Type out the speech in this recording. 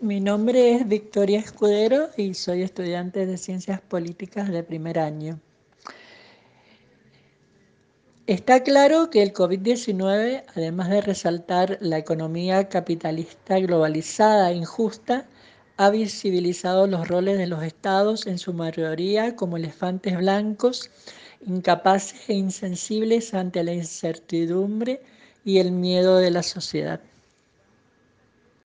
Mi nombre es Victoria Escudero y soy estudiante de Ciencias Políticas de primer año. Está claro que el COVID-19, además de resaltar la economía capitalista globalizada e injusta, ha visibilizado los roles de los estados en su mayoría como elefantes blancos, incapaces e insensibles ante la incertidumbre y el miedo de la sociedad.